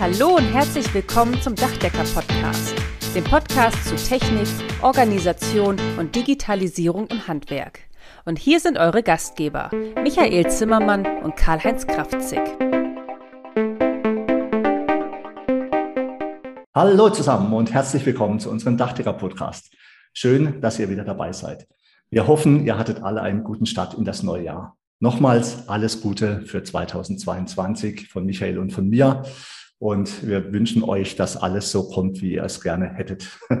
Hallo und herzlich willkommen zum Dachdecker-Podcast, dem Podcast zu Technik, Organisation und Digitalisierung im Handwerk. Und hier sind eure Gastgeber, Michael Zimmermann und Karl-Heinz Kraftzig. Hallo zusammen und herzlich willkommen zu unserem Dachdecker-Podcast. Schön, dass ihr wieder dabei seid. Wir hoffen, ihr hattet alle einen guten Start in das neue Jahr. Nochmals alles Gute für 2022 von Michael und von mir. Und wir wünschen euch, dass alles so kommt, wie ihr es gerne hättet.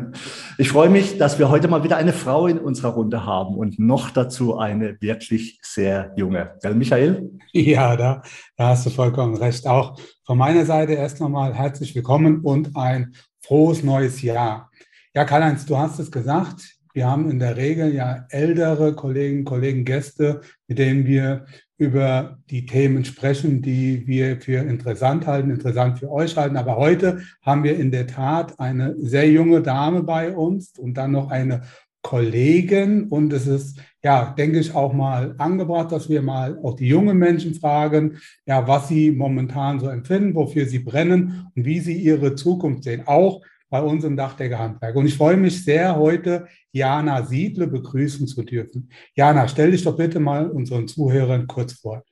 Ich freue mich, dass wir heute mal wieder eine Frau in unserer Runde haben und noch dazu eine wirklich sehr junge. Gell, Michael? Ja, da, da hast du vollkommen recht. Auch von meiner Seite erst nochmal herzlich willkommen und ein frohes neues Jahr. Ja, Karl-Heinz, du hast es gesagt. Wir haben in der Regel ja ältere Kolleginnen, Kollegen, Gäste, mit denen wir über die Themen sprechen, die wir für interessant halten, interessant für euch halten. Aber heute haben wir in der Tat eine sehr junge Dame bei uns und dann noch eine Kollegin. Und es ist, ja, denke ich, auch mal angebracht, dass wir mal auch die jungen Menschen fragen, ja, was sie momentan so empfinden, wofür sie brennen und wie sie ihre Zukunft sehen. Auch bei uns im Dachdeckerhandwerk. Und ich freue mich sehr, heute Jana Siedle begrüßen zu dürfen. Jana, stell dich doch bitte mal unseren Zuhörern kurz vor.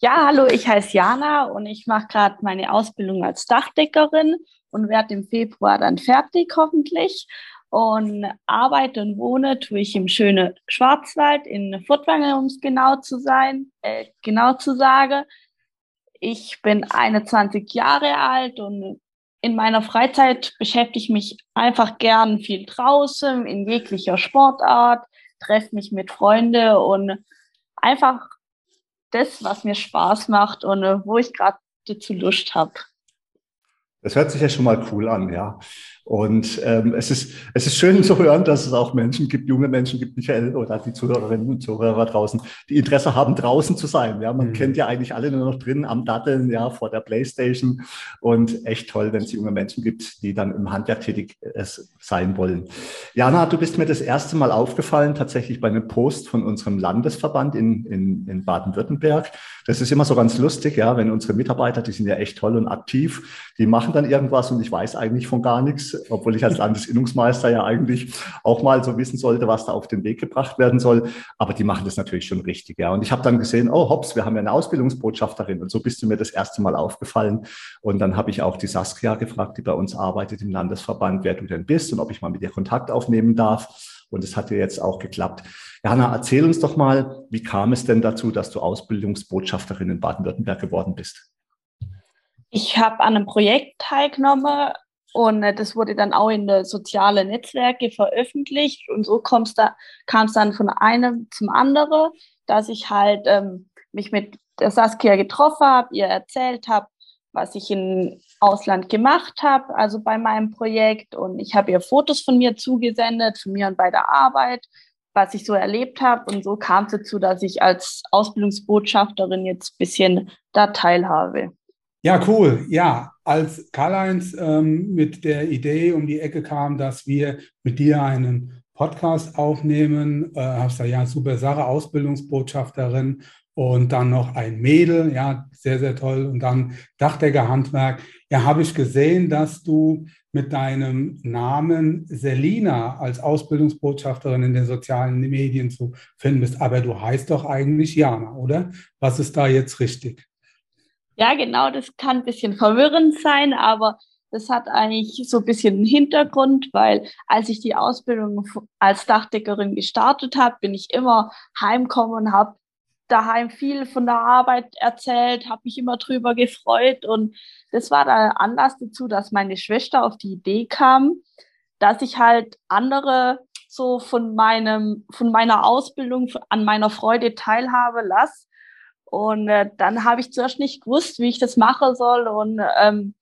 Ja, hallo, ich heiße Jana und ich mache gerade meine Ausbildung als Dachdeckerin und werde im Februar dann fertig, hoffentlich. Und arbeite und wohne tue ich im schönen Schwarzwald in Furtwangen, um es genau zu sein, äh, genau zu sagen. Ich bin 21 Jahre alt und in meiner Freizeit beschäftige ich mich einfach gern viel draußen, in jeglicher Sportart, treffe mich mit Freunden und einfach das, was mir Spaß macht und äh, wo ich gerade dazu Lust habe. Das hört sich ja schon mal cool an, ja. Und ähm, es, ist, es ist schön zu hören, dass es auch Menschen gibt, junge Menschen gibt, Michael, oder die Zuhörerinnen und Zuhörer draußen, die Interesse haben, draußen zu sein. Ja, man mhm. kennt ja eigentlich alle nur noch drin am Datteln, ja, vor der Playstation. Und echt toll, wenn es junge Menschen gibt, die dann im Handwerk tätig äh, sein wollen. Jana, du bist mir das erste Mal aufgefallen, tatsächlich bei einem Post von unserem Landesverband in, in, in Baden-Württemberg. Das ist immer so ganz lustig, ja, wenn unsere Mitarbeiter, die sind ja echt toll und aktiv, die machen dann irgendwas und ich weiß eigentlich von gar nichts obwohl ich als Landesinnungsmeister ja eigentlich auch mal so wissen sollte, was da auf den Weg gebracht werden soll. Aber die machen das natürlich schon richtig, ja. Und ich habe dann gesehen, oh hops, wir haben ja eine Ausbildungsbotschafterin. Und so bist du mir das erste Mal aufgefallen. Und dann habe ich auch die Saskia gefragt, die bei uns arbeitet im Landesverband, wer du denn bist und ob ich mal mit dir Kontakt aufnehmen darf. Und es hat ja jetzt auch geklappt. Jana, erzähl uns doch mal, wie kam es denn dazu, dass du Ausbildungsbotschafterin in Baden-Württemberg geworden bist? Ich habe an einem Projekt teilgenommen, und äh, das wurde dann auch in den sozialen Netzwerke veröffentlicht. Und so kam es dann von einem zum anderen, dass ich halt ähm, mich mit der Saskia getroffen habe, ihr erzählt habe, was ich im Ausland gemacht habe, also bei meinem Projekt. Und ich habe ihr Fotos von mir zugesendet, von mir und bei der Arbeit, was ich so erlebt habe. Und so kam es dazu, dass ich als Ausbildungsbotschafterin jetzt ein bisschen da teilhabe. Ja, cool. Ja, als Karl-Heinz ähm, mit der Idee um die Ecke kam, dass wir mit dir einen Podcast aufnehmen, äh, hast du ja super Sache, Ausbildungsbotschafterin und dann noch ein Mädel, ja, sehr, sehr toll. Und dann Dachdeckerhandwerk. Ja, habe ich gesehen, dass du mit deinem Namen Selina als Ausbildungsbotschafterin in den sozialen Medien zu finden bist. Aber du heißt doch eigentlich Jana, oder? Was ist da jetzt richtig? Ja, genau, das kann ein bisschen verwirrend sein, aber das hat eigentlich so ein bisschen einen Hintergrund, weil als ich die Ausbildung als Dachdeckerin gestartet habe, bin ich immer heimgekommen und habe daheim viel von der Arbeit erzählt, habe mich immer drüber gefreut und das war der Anlass dazu, dass meine Schwester auf die Idee kam, dass ich halt andere so von meinem von meiner Ausbildung an meiner Freude teilhabe lasse und äh, dann habe ich zuerst nicht gewusst, wie ich das machen soll. Und ähm,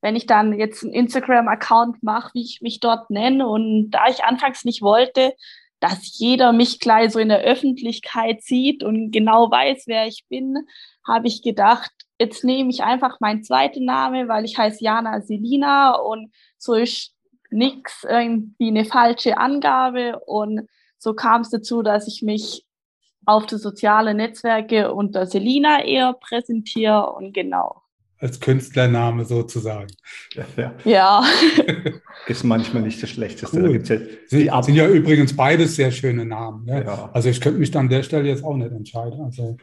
wenn ich dann jetzt einen Instagram-Account mache, wie ich mich dort nenne. Und da ich anfangs nicht wollte, dass jeder mich gleich so in der Öffentlichkeit sieht und genau weiß, wer ich bin, habe ich gedacht, jetzt nehme ich einfach meinen zweiten Name, weil ich heiße Jana Selina und so ist nichts irgendwie eine falsche Angabe. Und so kam es dazu, dass ich mich auf die sozialen Netzwerke unter Selina eher präsentiere und genau. als Künstlername sozusagen. Ja. ja. Ist manchmal nicht das Schlechteste. Cool. Da ja sind, sind, ja übrigens beides sehr schöne Namen. Ne? Ja. Also ich könnte mich dann an der Stelle jetzt auch nicht entscheiden. Also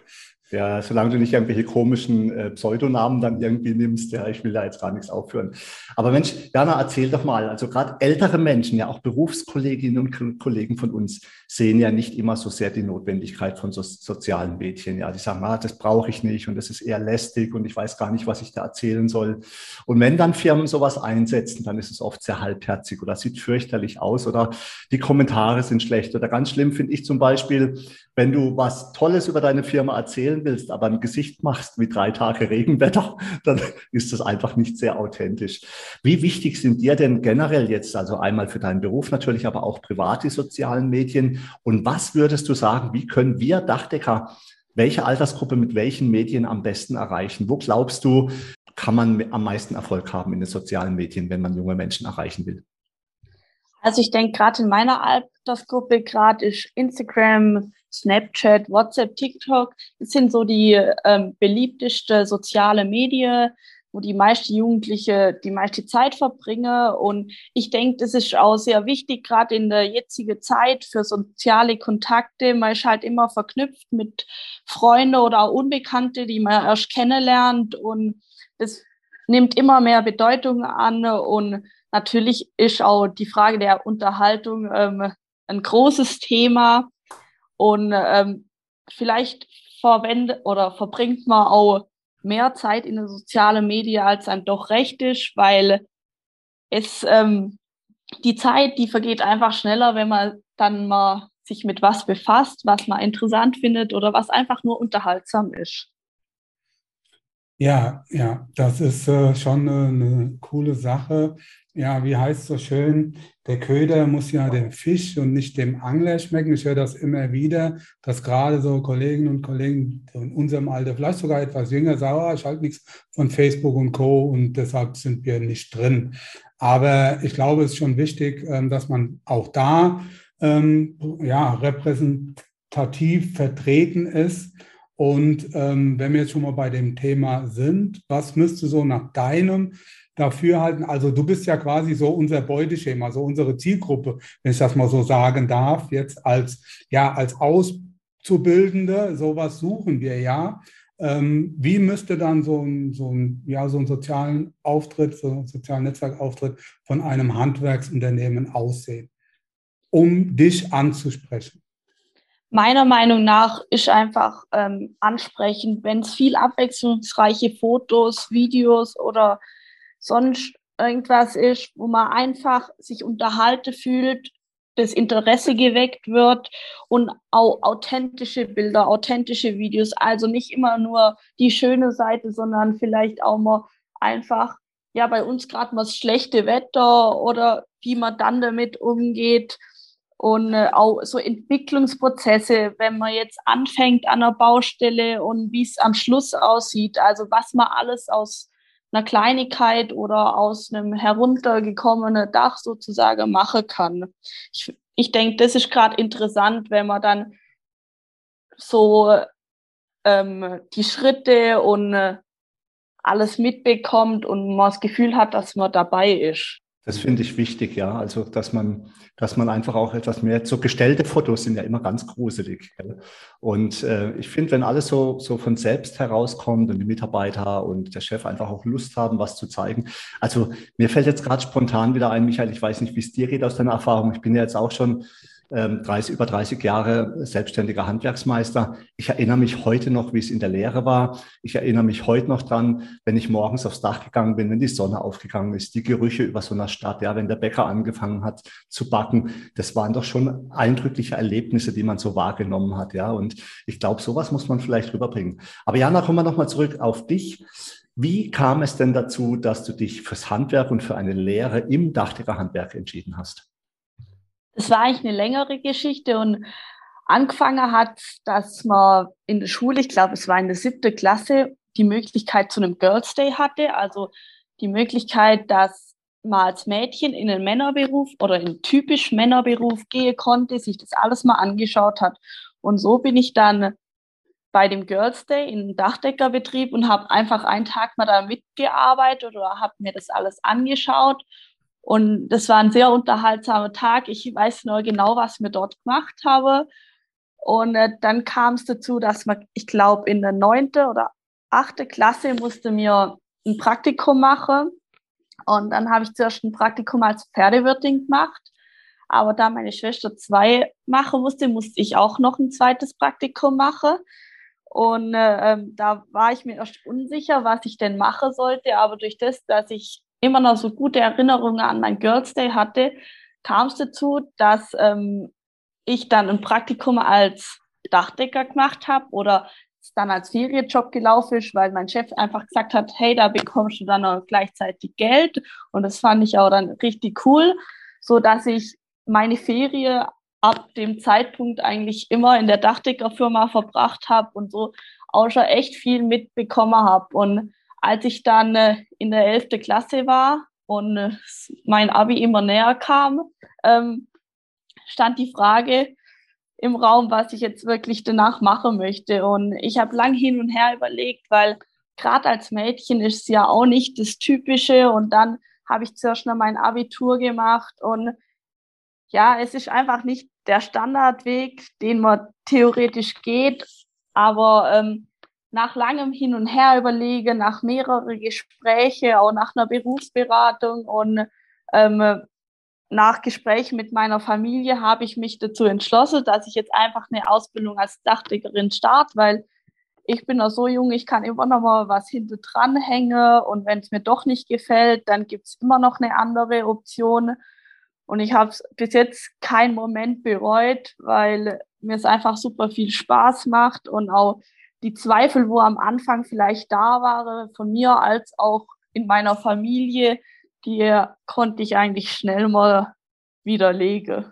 ja, solange du nicht irgendwelche komischen äh, Pseudonamen dann irgendwie nimmst, ja, ich will da jetzt gar nichts aufführen. Aber Mensch, Jana, erzähl doch mal, also gerade ältere Menschen, ja auch Berufskolleginnen und Kollegen von uns sehen ja nicht immer so sehr die Notwendigkeit von so sozialen Medien. Ja, die sagen, ah, das brauche ich nicht und das ist eher lästig und ich weiß gar nicht, was ich da erzählen soll. Und wenn dann Firmen sowas einsetzen, dann ist es oft sehr halbherzig oder sieht fürchterlich aus oder die Kommentare sind schlecht. Oder ganz schlimm finde ich zum Beispiel, wenn du was Tolles über deine Firma erzählen willst, aber ein Gesicht machst wie drei Tage Regenwetter, dann ist das einfach nicht sehr authentisch. Wie wichtig sind dir denn generell jetzt, also einmal für deinen Beruf natürlich, aber auch privat die sozialen Medien? Und was würdest du sagen, wie können wir Dachdecker welche Altersgruppe mit welchen Medien am besten erreichen? Wo glaubst du, kann man am meisten Erfolg haben in den sozialen Medien, wenn man junge Menschen erreichen will? Also ich denke, gerade in meiner Altersgruppe, gerade ist Instagram, Snapchat, WhatsApp, TikTok, das sind so die ähm, beliebteste soziale Medien, wo die meisten Jugendliche die meiste Zeit verbringen. Und ich denke, das ist auch sehr wichtig, gerade in der jetzigen Zeit für soziale Kontakte. Man ist halt immer verknüpft mit Freunden oder auch Unbekannte, die man erst kennenlernt. Und das nimmt immer mehr Bedeutung an. Und Natürlich ist auch die Frage der Unterhaltung ähm, ein großes Thema und ähm, vielleicht verwendet oder verbringt man auch mehr Zeit in den sozialen Medien, als einem doch recht ist, weil es ähm, die Zeit, die vergeht einfach schneller, wenn man dann mal sich mit was befasst, was man interessant findet oder was einfach nur unterhaltsam ist. Ja, ja, das ist äh, schon eine, eine coole Sache ja, wie heißt so schön, der Köder muss ja dem Fisch und nicht dem Angler schmecken. Ich höre das immer wieder, dass gerade so Kolleginnen und Kollegen in unserem Alter, vielleicht sogar etwas jünger, sagen, oh, ich halte nichts von Facebook und Co. und deshalb sind wir nicht drin. Aber ich glaube, es ist schon wichtig, ähm, dass man auch da ähm, ja, repräsentativ vertreten ist. Und ähm, wenn wir jetzt schon mal bei dem Thema sind, was müsste so nach deinem dafür halten. Also du bist ja quasi so unser Beuteschema, so unsere Zielgruppe, wenn ich das mal so sagen darf, jetzt als, ja, als Auszubildende, sowas suchen wir ja. Ähm, wie müsste dann so ein, so ein, ja, so ein sozialen Auftritt, so ein sozialen Netzwerkauftritt von einem Handwerksunternehmen aussehen, um dich anzusprechen? Meiner Meinung nach ist einfach ähm, ansprechend, wenn es viel abwechslungsreiche Fotos, Videos oder sonst irgendwas ist, wo man einfach sich unterhalten fühlt, das Interesse geweckt wird und auch authentische Bilder, authentische Videos. Also nicht immer nur die schöne Seite, sondern vielleicht auch mal einfach, ja, bei uns gerade mal das schlechte Wetter oder wie man dann damit umgeht. Und äh, auch so Entwicklungsprozesse, wenn man jetzt anfängt an der Baustelle und wie es am Schluss aussieht. Also was man alles aus einer Kleinigkeit oder aus einem heruntergekommenen Dach sozusagen machen kann. Ich, ich denke, das ist gerade interessant, wenn man dann so ähm, die Schritte und äh, alles mitbekommt und man das Gefühl hat, dass man dabei ist. Das finde ich wichtig, ja. Also, dass man, dass man einfach auch etwas mehr, so gestellte Fotos sind ja immer ganz gruselig. Gell? Und äh, ich finde, wenn alles so, so von selbst herauskommt und die Mitarbeiter und der Chef einfach auch Lust haben, was zu zeigen. Also, mir fällt jetzt gerade spontan wieder ein, Michael, ich weiß nicht, wie es dir geht aus deiner Erfahrung. Ich bin ja jetzt auch schon 30, ähm, über 30 Jahre selbstständiger Handwerksmeister. Ich erinnere mich heute noch, wie es in der Lehre war. Ich erinnere mich heute noch dran, wenn ich morgens aufs Dach gegangen bin, wenn die Sonne aufgegangen ist, die Gerüche über so einer Stadt, ja, wenn der Bäcker angefangen hat zu backen. Das waren doch schon eindrückliche Erlebnisse, die man so wahrgenommen hat, ja. Und ich glaube, sowas muss man vielleicht rüberbringen. Aber Jana, kommen wir nochmal zurück auf dich. Wie kam es denn dazu, dass du dich fürs Handwerk und für eine Lehre im Dachdeckerhandwerk entschieden hast? Das war eigentlich eine längere Geschichte und angefangen hat, dass man in der Schule, ich glaube, es war in der siebten Klasse, die Möglichkeit zu einem Girls Day hatte, also die Möglichkeit, dass man als Mädchen in einen Männerberuf oder in einen typisch Männerberuf gehen konnte, sich das alles mal angeschaut hat. Und so bin ich dann bei dem Girls Day in einem Dachdeckerbetrieb und habe einfach einen Tag mal da mitgearbeitet oder habe mir das alles angeschaut. Und das war ein sehr unterhaltsamer Tag. Ich weiß nur genau, was wir dort gemacht habe. Und äh, dann kam es dazu, dass man, ich glaube, in der neunte oder achte Klasse musste mir ein Praktikum machen. Und dann habe ich zuerst ein Praktikum als Pferdewirtin gemacht. Aber da meine Schwester zwei machen musste, musste ich auch noch ein zweites Praktikum machen. Und äh, ähm, da war ich mir erst unsicher, was ich denn machen sollte. Aber durch das, dass ich immer noch so gute Erinnerungen an mein Girls Day hatte, kam es dazu, dass ähm, ich dann ein Praktikum als Dachdecker gemacht habe oder dann als Ferienjob gelaufen ist, weil mein Chef einfach gesagt hat, hey, da bekommst du dann auch gleichzeitig Geld. Und das fand ich auch dann richtig cool, so dass ich meine Ferie ab dem Zeitpunkt eigentlich immer in der Dachdeckerfirma verbracht habe und so auch schon echt viel mitbekommen habe. Und als ich dann äh, in der elften Klasse war und äh, mein Abi immer näher kam, ähm, stand die Frage im Raum, was ich jetzt wirklich danach machen möchte. Und ich habe lang hin und her überlegt, weil gerade als Mädchen ist es ja auch nicht das Typische. Und dann habe ich zuerst noch mein Abitur gemacht. Und ja, es ist einfach nicht der Standardweg, den man theoretisch geht. Aber ähm, nach langem Hin und Her überlegen, nach mehreren Gesprächen, auch nach einer Berufsberatung und ähm, nach Gesprächen mit meiner Familie habe ich mich dazu entschlossen, dass ich jetzt einfach eine Ausbildung als Dachdeckerin starte, weil ich bin noch so jung, ich kann immer noch mal was hinter dran hängen und wenn es mir doch nicht gefällt, dann gibt es immer noch eine andere Option. Und ich habe bis jetzt keinen Moment bereut, weil mir es einfach super viel Spaß macht und auch die Zweifel, wo am Anfang vielleicht da waren, von mir als auch in meiner Familie, die konnte ich eigentlich schnell mal widerlegen.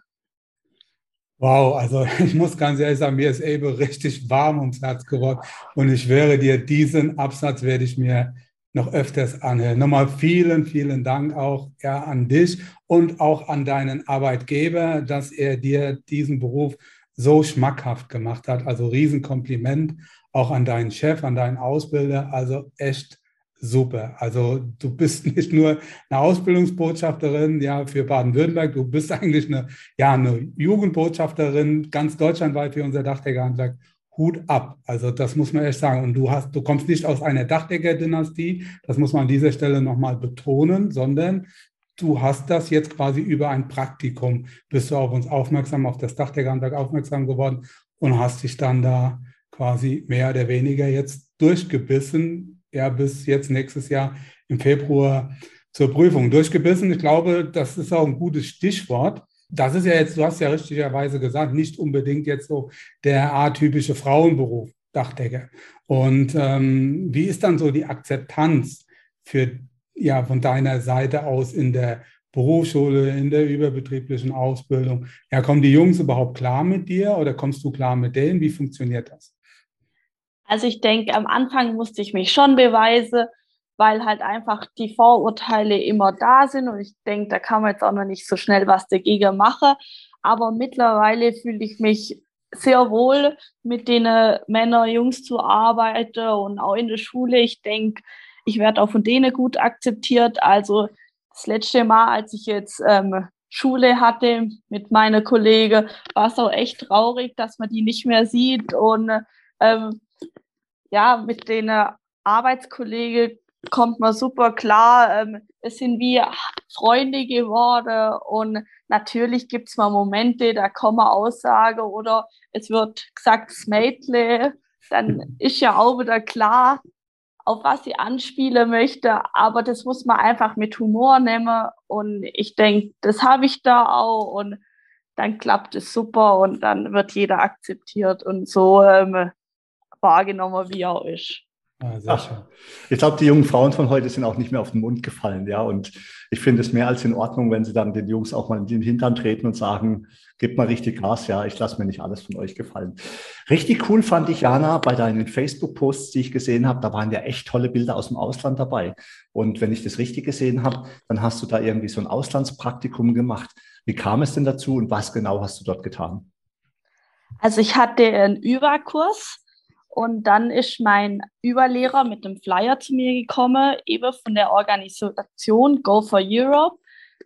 Wow, also ich muss ganz ehrlich sagen, mir ist Elbe richtig warm ums Herz geworden und ich wäre dir, diesen Absatz werde ich mir noch öfters anhören. Nochmal vielen, vielen Dank auch ja, an dich und auch an deinen Arbeitgeber, dass er dir diesen Beruf so schmackhaft gemacht hat. Also Riesenkompliment auch an deinen Chef, an deinen Ausbilder. Also echt super. Also du bist nicht nur eine Ausbildungsbotschafterin ja, für Baden-Württemberg, du bist eigentlich eine, ja, eine Jugendbotschafterin ganz deutschlandweit für unser Dachdeckerhandwerk. Hut ab. Also das muss man echt sagen. Und du hast, du kommst nicht aus einer Dachdecker-Dynastie, das muss man an dieser Stelle nochmal betonen, sondern du hast das jetzt quasi über ein Praktikum, bist du auf uns aufmerksam, auf das Dachdeckerhandwerk aufmerksam geworden und hast dich dann da quasi mehr oder weniger jetzt durchgebissen, ja, bis jetzt nächstes Jahr im Februar zur Prüfung durchgebissen. Ich glaube, das ist auch ein gutes Stichwort. Das ist ja jetzt, du hast ja richtigerweise gesagt, nicht unbedingt jetzt so der atypische Frauenberuf, Dachdecker. Und ähm, wie ist dann so die Akzeptanz für, ja, von deiner Seite aus in der Berufsschule, in der überbetrieblichen Ausbildung? Ja, kommen die Jungs überhaupt klar mit dir oder kommst du klar mit denen? Wie funktioniert das? Also ich denke, am Anfang musste ich mich schon beweisen, weil halt einfach die Vorurteile immer da sind und ich denke, da kann man jetzt auch noch nicht so schnell was dagegen machen. Aber mittlerweile fühle ich mich sehr wohl mit den Männern, Jungs zu arbeiten und auch in der Schule. Ich denke, ich werde auch von denen gut akzeptiert. Also das letzte Mal, als ich jetzt ähm, Schule hatte mit meiner Kollege, war es auch echt traurig, dass man die nicht mehr sieht und ähm, ja, mit den äh, Arbeitskollegen kommt man super klar. Ähm, es sind wie Freunde geworden und natürlich gibt's mal Momente, da kommen Aussagen oder es wird gesagt, Mädle, dann ist ja auch wieder klar, auf was sie anspielen möchte, aber das muss man einfach mit Humor nehmen und ich denke, das habe ich da auch und dann klappt es super und dann wird jeder akzeptiert und so ähm, wahrgenommen, wie er ist. Ah, sehr schön. Ich glaube, die jungen Frauen von heute sind auch nicht mehr auf den Mund gefallen, ja. Und ich finde es mehr als in Ordnung, wenn sie dann den Jungs auch mal in den Hintern treten und sagen, gebt mal richtig Gas, ja, ich lasse mir nicht alles von euch gefallen. Richtig cool fand ich, Jana, bei deinen Facebook-Posts, die ich gesehen habe, da waren ja echt tolle Bilder aus dem Ausland dabei. Und wenn ich das richtig gesehen habe, dann hast du da irgendwie so ein Auslandspraktikum gemacht. Wie kam es denn dazu und was genau hast du dort getan? Also ich hatte einen Überkurs Und dann ist mein Überlehrer mit einem Flyer zu mir gekommen, eben von der Organisation Go for Europe,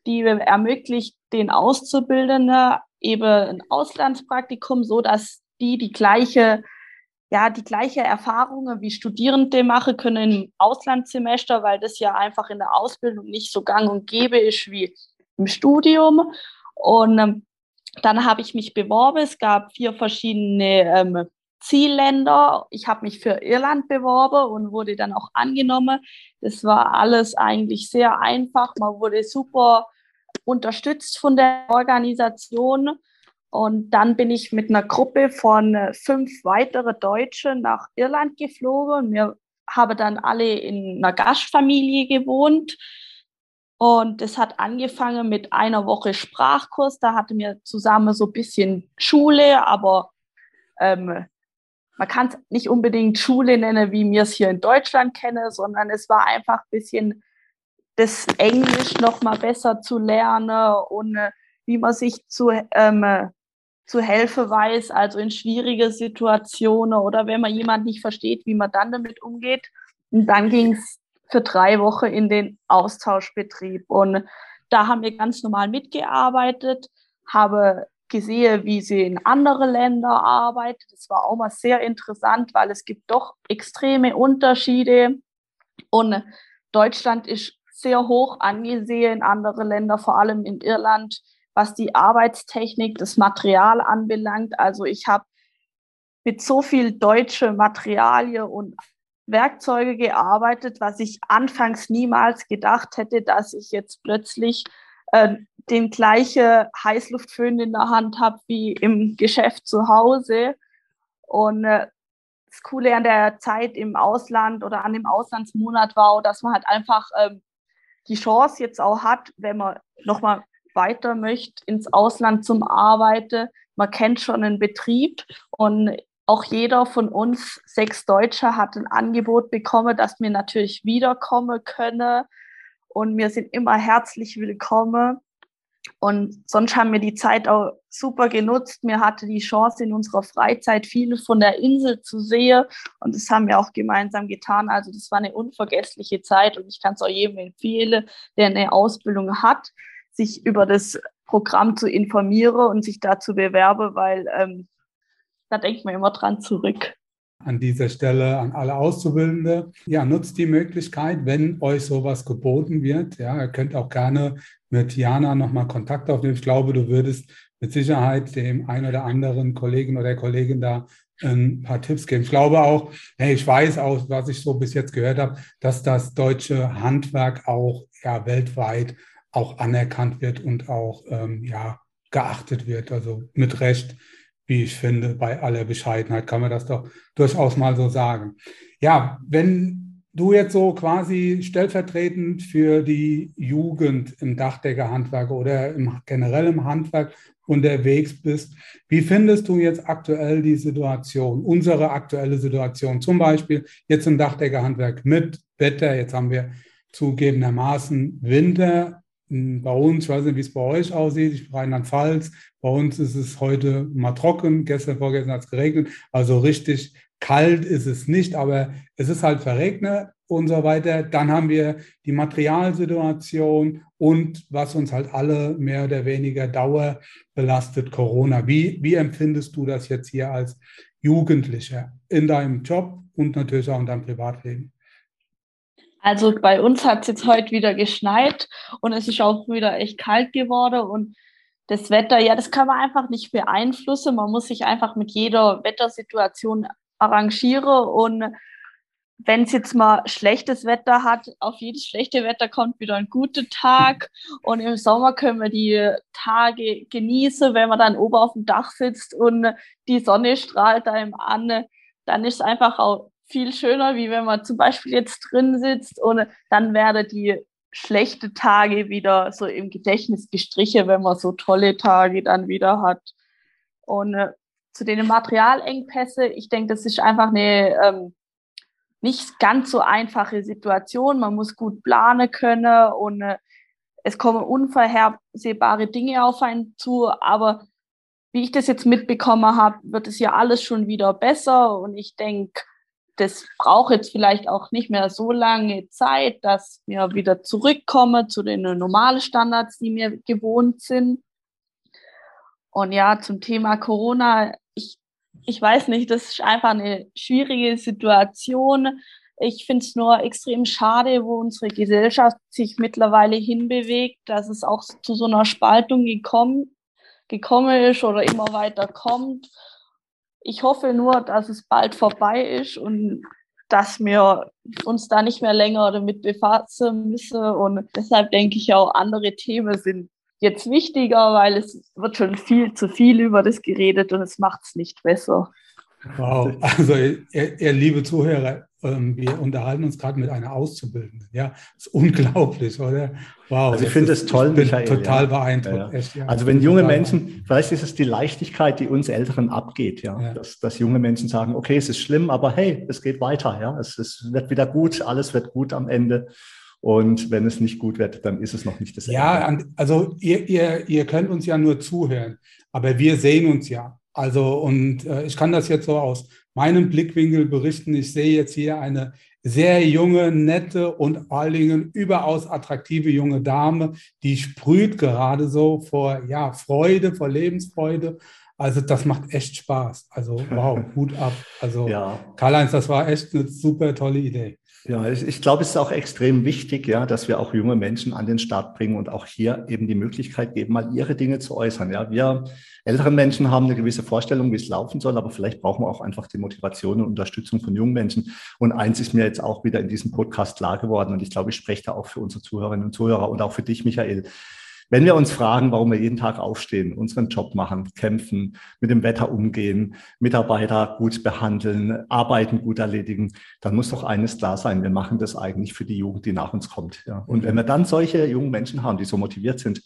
die ermöglicht den Auszubildenden eben ein Auslandspraktikum, so dass die die gleiche ja, die gleiche Erfahrungen wie Studierende machen können im Auslandssemester, weil das ja einfach in der Ausbildung nicht so gang und gäbe ist wie im Studium. Und ähm, dann habe ich mich beworben. Es gab vier verschiedene ähm, Zielländer. Ich habe mich für Irland beworben und wurde dann auch angenommen. Das war alles eigentlich sehr einfach. Man wurde super unterstützt von der Organisation. Und dann bin ich mit einer Gruppe von äh, fünf weiteren Deutschen nach Irland geflogen. Wir haben dann alle in einer Gastfamilie gewohnt. Und es hat angefangen mit einer Woche Sprachkurs. Da hatten wir zusammen so ein bisschen Schule, aber ähm, man kann es nicht unbedingt Schule nennen, wie wir es hier in Deutschland kennen, sondern es war einfach ein bisschen das Englisch noch mal besser zu lernen und wie man sich zu ähm, zu helfen weiß, also in schwierige Situationen oder wenn man jemand nicht versteht, wie man dann damit umgeht. Und dann ging es für drei Wochen in den Austauschbetrieb. Und da haben wir ganz normal mitgearbeitet, habe gesehen, wie sie in andere Länder arbeiten. Das war auch mal sehr interessant, weil es gibt doch extreme Unterschiede. Und Deutschland ist sehr hoch angesehen in andere Länder, vor allem in Irland was die Arbeitstechnik, das Material anbelangt. Also ich habe mit so viel deutsche Materialien und Werkzeuge gearbeitet, was ich anfangs niemals gedacht hätte, dass ich jetzt plötzlich äh, den gleiche Heißluftföhn in der Hand habe wie im Geschäft zu Hause. Und äh, das Coole an der Zeit im Ausland oder an dem Auslandsmonat war, dass man halt einfach ähm, die Chance jetzt auch hat, wenn man nochmal weiter möchte ins Ausland zum Arbeiten. Man kennt schon einen Betrieb und auch jeder von uns, sechs Deutsche, hat ein Angebot bekommen, dass wir natürlich wiederkommen können. Und wir sind immer herzlich willkommen. Und sonst haben wir die Zeit auch super genutzt. Wir hatten die Chance, in unserer Freizeit viel von der Insel zu sehen. Und das haben wir auch gemeinsam getan. Also das war eine unvergessliche Zeit. Und ich kann es auch jedem empfehlen, der eine Ausbildung hat, sich über das Programm zu informieren und sich da zu bewerben, weil ähm, da denkt man immer dran zurück. An dieser Stelle an alle Auszubildende, ja, nutzt die Möglichkeit, wenn euch sowas geboten wird. Ja, ihr könnt auch gerne mit Jana nochmal Kontakt aufnehmen. Ich glaube, du würdest mit Sicherheit dem einen oder anderen Kollegen oder Kollegin da ein paar Tipps geben. Ich glaube auch, hey, ich weiß auch, was ich so bis jetzt gehört habe, dass das deutsche Handwerk auch ja weltweit auch anerkannt wird und auch ähm, ja, geachtet wird. Also mit Recht, wie ich finde, bei aller Bescheidenheit kann man das doch durchaus mal so sagen. Ja, wenn du jetzt so quasi stellvertretend für die Jugend im Dachdeckerhandwerk oder im, generell im Handwerk unterwegs bist, wie findest du jetzt aktuell die Situation, unsere aktuelle Situation, zum Beispiel jetzt im Dachdeckerhandwerk mit Wetter, jetzt haben wir zugegebenermaßen Winter, bei uns, ich weiß nicht, wie es bei euch aussieht, ich Rheinland-Pfalz, bei uns ist es heute mal trocken, gestern, vorgestern hat es geregnet, also richtig kalt ist es nicht, aber es ist halt verregnet und so weiter. Dann haben wir die Materialsituation und was uns halt alle mehr oder weniger Dauer belastet, Corona. Wie, wie empfindest du das jetzt hier als Jugendlicher in deinem Job und natürlich auch in deinem Privatleben? Also bei uns hat es jetzt heute wieder geschneit und es ist auch wieder echt kalt geworden und das Wetter, ja, das kann man einfach nicht beeinflussen. Man muss sich einfach mit jeder Wettersituation arrangieren und wenn es jetzt mal schlechtes Wetter hat, auf jedes schlechte Wetter kommt wieder ein guter Tag. Und im Sommer können wir die Tage genießen, wenn man dann oben auf dem Dach sitzt und die Sonne strahlt einem an. Dann ist es einfach auch viel schöner, wie wenn man zum Beispiel jetzt drin sitzt und dann werden die schlechte Tage wieder so im Gedächtnis gestrichen, wenn man so tolle Tage dann wieder hat. Und äh, zu den Materialengpässe, ich denke, das ist einfach eine ähm, nicht ganz so einfache Situation. Man muss gut planen können und äh, es kommen unvorhersehbare Dinge auf einen zu, aber wie ich das jetzt mitbekommen habe, wird es ja alles schon wieder besser und ich denke, das braucht jetzt vielleicht auch nicht mehr so lange Zeit, dass wir wieder zurückkommen zu den normalen Standards, die wir gewohnt sind. Und ja, zum Thema Corona, ich, ich weiß nicht, das ist einfach eine schwierige Situation. Ich finde es nur extrem schade, wo unsere Gesellschaft sich mittlerweile hinbewegt, dass es auch zu so einer Spaltung gekommen, gekommen ist oder immer weiter kommt ich hoffe nur, dass es bald vorbei ist und dass wir uns da nicht mehr länger damit befassen müssen. Und deshalb denke ich auch, andere Themen sind jetzt wichtiger, weil es wird schon viel zu viel über das geredet und es macht es nicht besser. Wow, also ihr, ihr liebe Zuhörer, ähm, wir unterhalten uns gerade mit einer Auszubildenden. Ja, das ist unglaublich, oder? Wow. Also ich finde es toll, ich Michael. Total ja. beeindruckt. Ja, echt, ja. Also wenn junge Menschen, vielleicht ist es die Leichtigkeit, die uns Älteren abgeht, ja, Dass, dass junge Menschen sagen, okay, es ist schlimm, aber hey, es geht weiter, ja, es, es wird wieder gut, alles wird gut am Ende. Und wenn es nicht gut wird, dann ist es noch nicht das Ende. Ja, also ihr, ihr, ihr könnt uns ja nur zuhören, aber wir sehen uns ja. Also, und äh, ich kann das jetzt so aus meinem Blickwinkel berichten. Ich sehe jetzt hier eine sehr junge, nette und vor allen Dingen überaus attraktive junge Dame, die sprüht gerade so vor ja, Freude, vor Lebensfreude. Also das macht echt Spaß. Also wow, Hut ab. Also ja. Karl-Heinz, das war echt eine super tolle Idee. Ja, ich, ich glaube, es ist auch extrem wichtig, ja, dass wir auch junge Menschen an den Start bringen und auch hier eben die Möglichkeit geben, mal ihre Dinge zu äußern. Ja, wir älteren Menschen haben eine gewisse Vorstellung, wie es laufen soll, aber vielleicht brauchen wir auch einfach die Motivation und Unterstützung von jungen Menschen. Und eins ist mir jetzt auch wieder in diesem Podcast klar geworden und ich glaube, ich spreche da auch für unsere Zuhörerinnen und Zuhörer und auch für dich, Michael. Wenn wir uns fragen, warum wir jeden Tag aufstehen, unseren Job machen, kämpfen, mit dem Wetter umgehen, Mitarbeiter gut behandeln, Arbeiten gut erledigen, dann muss doch eines klar sein. Wir machen das eigentlich für die Jugend, die nach uns kommt. Ja. Und wenn wir dann solche jungen Menschen haben, die so motiviert sind,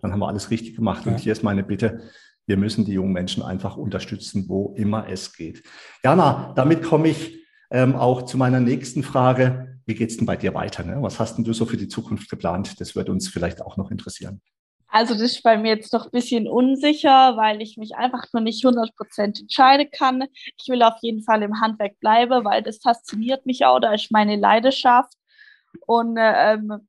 dann haben wir alles richtig gemacht. Und hier ist meine Bitte, wir müssen die jungen Menschen einfach unterstützen, wo immer es geht. Jana, damit komme ich ähm, auch zu meiner nächsten Frage wie geht es denn bei dir weiter? Ne? Was hast denn du so für die Zukunft geplant? Das würde uns vielleicht auch noch interessieren. Also das ist bei mir jetzt noch ein bisschen unsicher, weil ich mich einfach nur nicht 100% entscheiden kann. Ich will auf jeden Fall im Handwerk bleiben, weil das fasziniert mich auch, da ist meine Leidenschaft. Und ähm,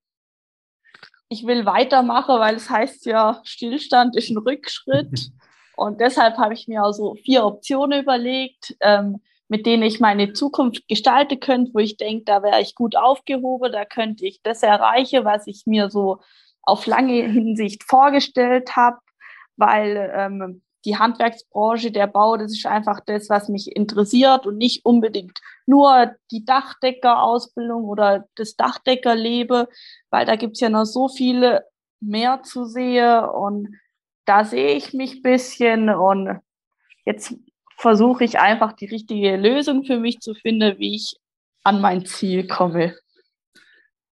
ich will weitermachen, weil es heißt ja, Stillstand ist ein Rückschritt. Und deshalb habe ich mir auch so vier Optionen überlegt. Ähm, mit denen ich meine Zukunft gestalten könnte, wo ich denke, da wäre ich gut aufgehoben, da könnte ich das erreichen, was ich mir so auf lange Hinsicht vorgestellt habe, weil ähm, die Handwerksbranche, der Bau, das ist einfach das, was mich interessiert und nicht unbedingt nur die Dachdeckerausbildung oder das Dachdeckerleben, weil da gibt's ja noch so viele mehr zu sehen und da sehe ich mich bisschen und jetzt versuche ich einfach die richtige Lösung für mich zu finden, wie ich an mein Ziel komme.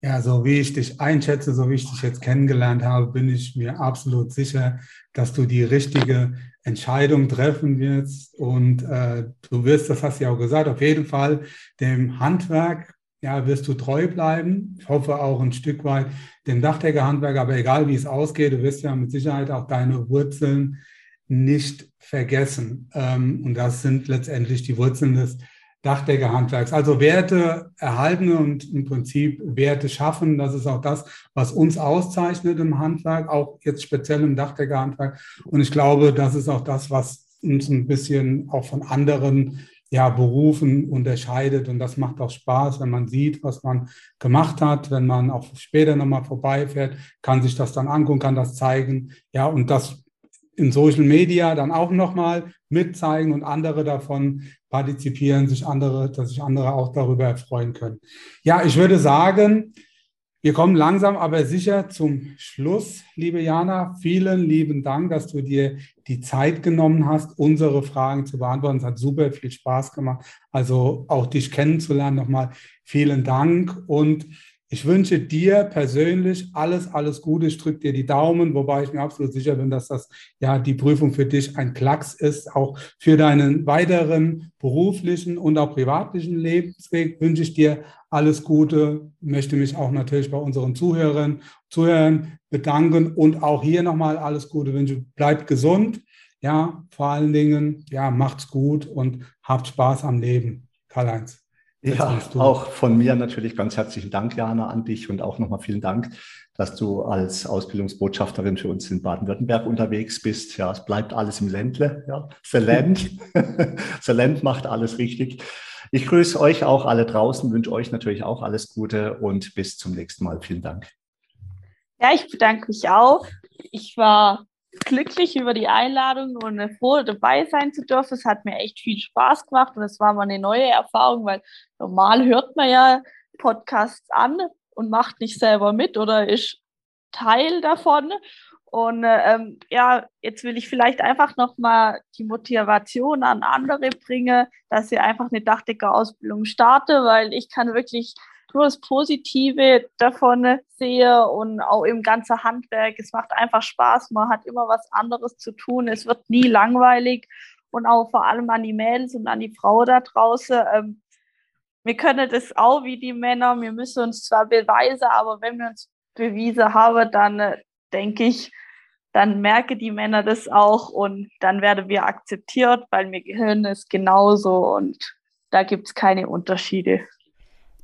Ja, so wie ich dich einschätze, so wie ich dich jetzt kennengelernt habe, bin ich mir absolut sicher, dass du die richtige Entscheidung treffen wirst. Und äh, du wirst, das hast du ja auch gesagt, auf jeden Fall dem Handwerk ja, wirst du treu bleiben. Ich hoffe auch ein Stück weit dem Dachdeckerhandwerk, aber egal wie es ausgeht, du wirst ja mit Sicherheit auch deine Wurzeln nicht vergessen. Ähm, und das sind letztendlich die Wurzeln des Dachdeckerhandwerks. Also Werte erhalten und im Prinzip Werte schaffen. Das ist auch das, was uns auszeichnet im Handwerk, auch jetzt speziell im Dachdeckerhandwerk. Und ich glaube, das ist auch das, was uns ein bisschen auch von anderen ja, Berufen unterscheidet. Und das macht auch Spaß, wenn man sieht, was man gemacht hat. Wenn man auch später nochmal vorbeifährt, kann sich das dann angucken, kann das zeigen. Ja, und das in Social Media dann auch nochmal mitzeigen und andere davon partizipieren, sich andere, dass sich andere auch darüber erfreuen können. Ja, ich würde sagen, wir kommen langsam aber sicher zum Schluss, liebe Jana. Vielen lieben Dank, dass du dir die Zeit genommen hast, unsere Fragen zu beantworten. Es hat super viel Spaß gemacht. Also auch dich kennenzulernen nochmal. Vielen Dank und ich wünsche dir persönlich alles, alles Gute. Ich drücke dir die Daumen, wobei ich mir absolut sicher bin, dass das ja die Prüfung für dich ein Klacks ist. Auch für deinen weiteren beruflichen und auch privatlichen Lebensweg wünsche ich dir alles Gute. Möchte mich auch natürlich bei unseren Zuhörern, Zuhörern bedanken und auch hier nochmal alles Gute wünsche. Bleib gesund ja, vor allen Dingen, ja, macht's gut und habt Spaß am Leben. Karl-Heinz. Ja, auch von mir natürlich ganz herzlichen Dank, Jana, an dich und auch nochmal vielen Dank, dass du als Ausbildungsbotschafterin für uns in Baden-Württemberg unterwegs bist. Ja, es bleibt alles im Ländle. Ja, The Land. The Land macht alles richtig. Ich grüße euch auch alle draußen, wünsche euch natürlich auch alles Gute und bis zum nächsten Mal. Vielen Dank. Ja, ich bedanke mich auch. Ich war glücklich über die Einladung und froh dabei sein zu dürfen. Es hat mir echt viel Spaß gemacht und es war mal eine neue Erfahrung, weil normal hört man ja Podcasts an und macht nicht selber mit oder ist Teil davon. Und ähm, ja, jetzt will ich vielleicht einfach nochmal die Motivation an andere bringen, dass sie einfach eine Dachdecker-Ausbildung starte, weil ich kann wirklich nur das Positive davon sehe und auch im ganzen Handwerk. Es macht einfach Spaß, man hat immer was anderes zu tun, es wird nie langweilig und auch vor allem an die Mädels und an die Frau da draußen. Ähm, wir können das auch wie die Männer, wir müssen uns zwar beweisen, aber wenn wir uns bewiesen haben, dann äh, denke ich, dann merke die Männer das auch und dann werden wir akzeptiert, weil wir gehören es genauso und da gibt es keine Unterschiede.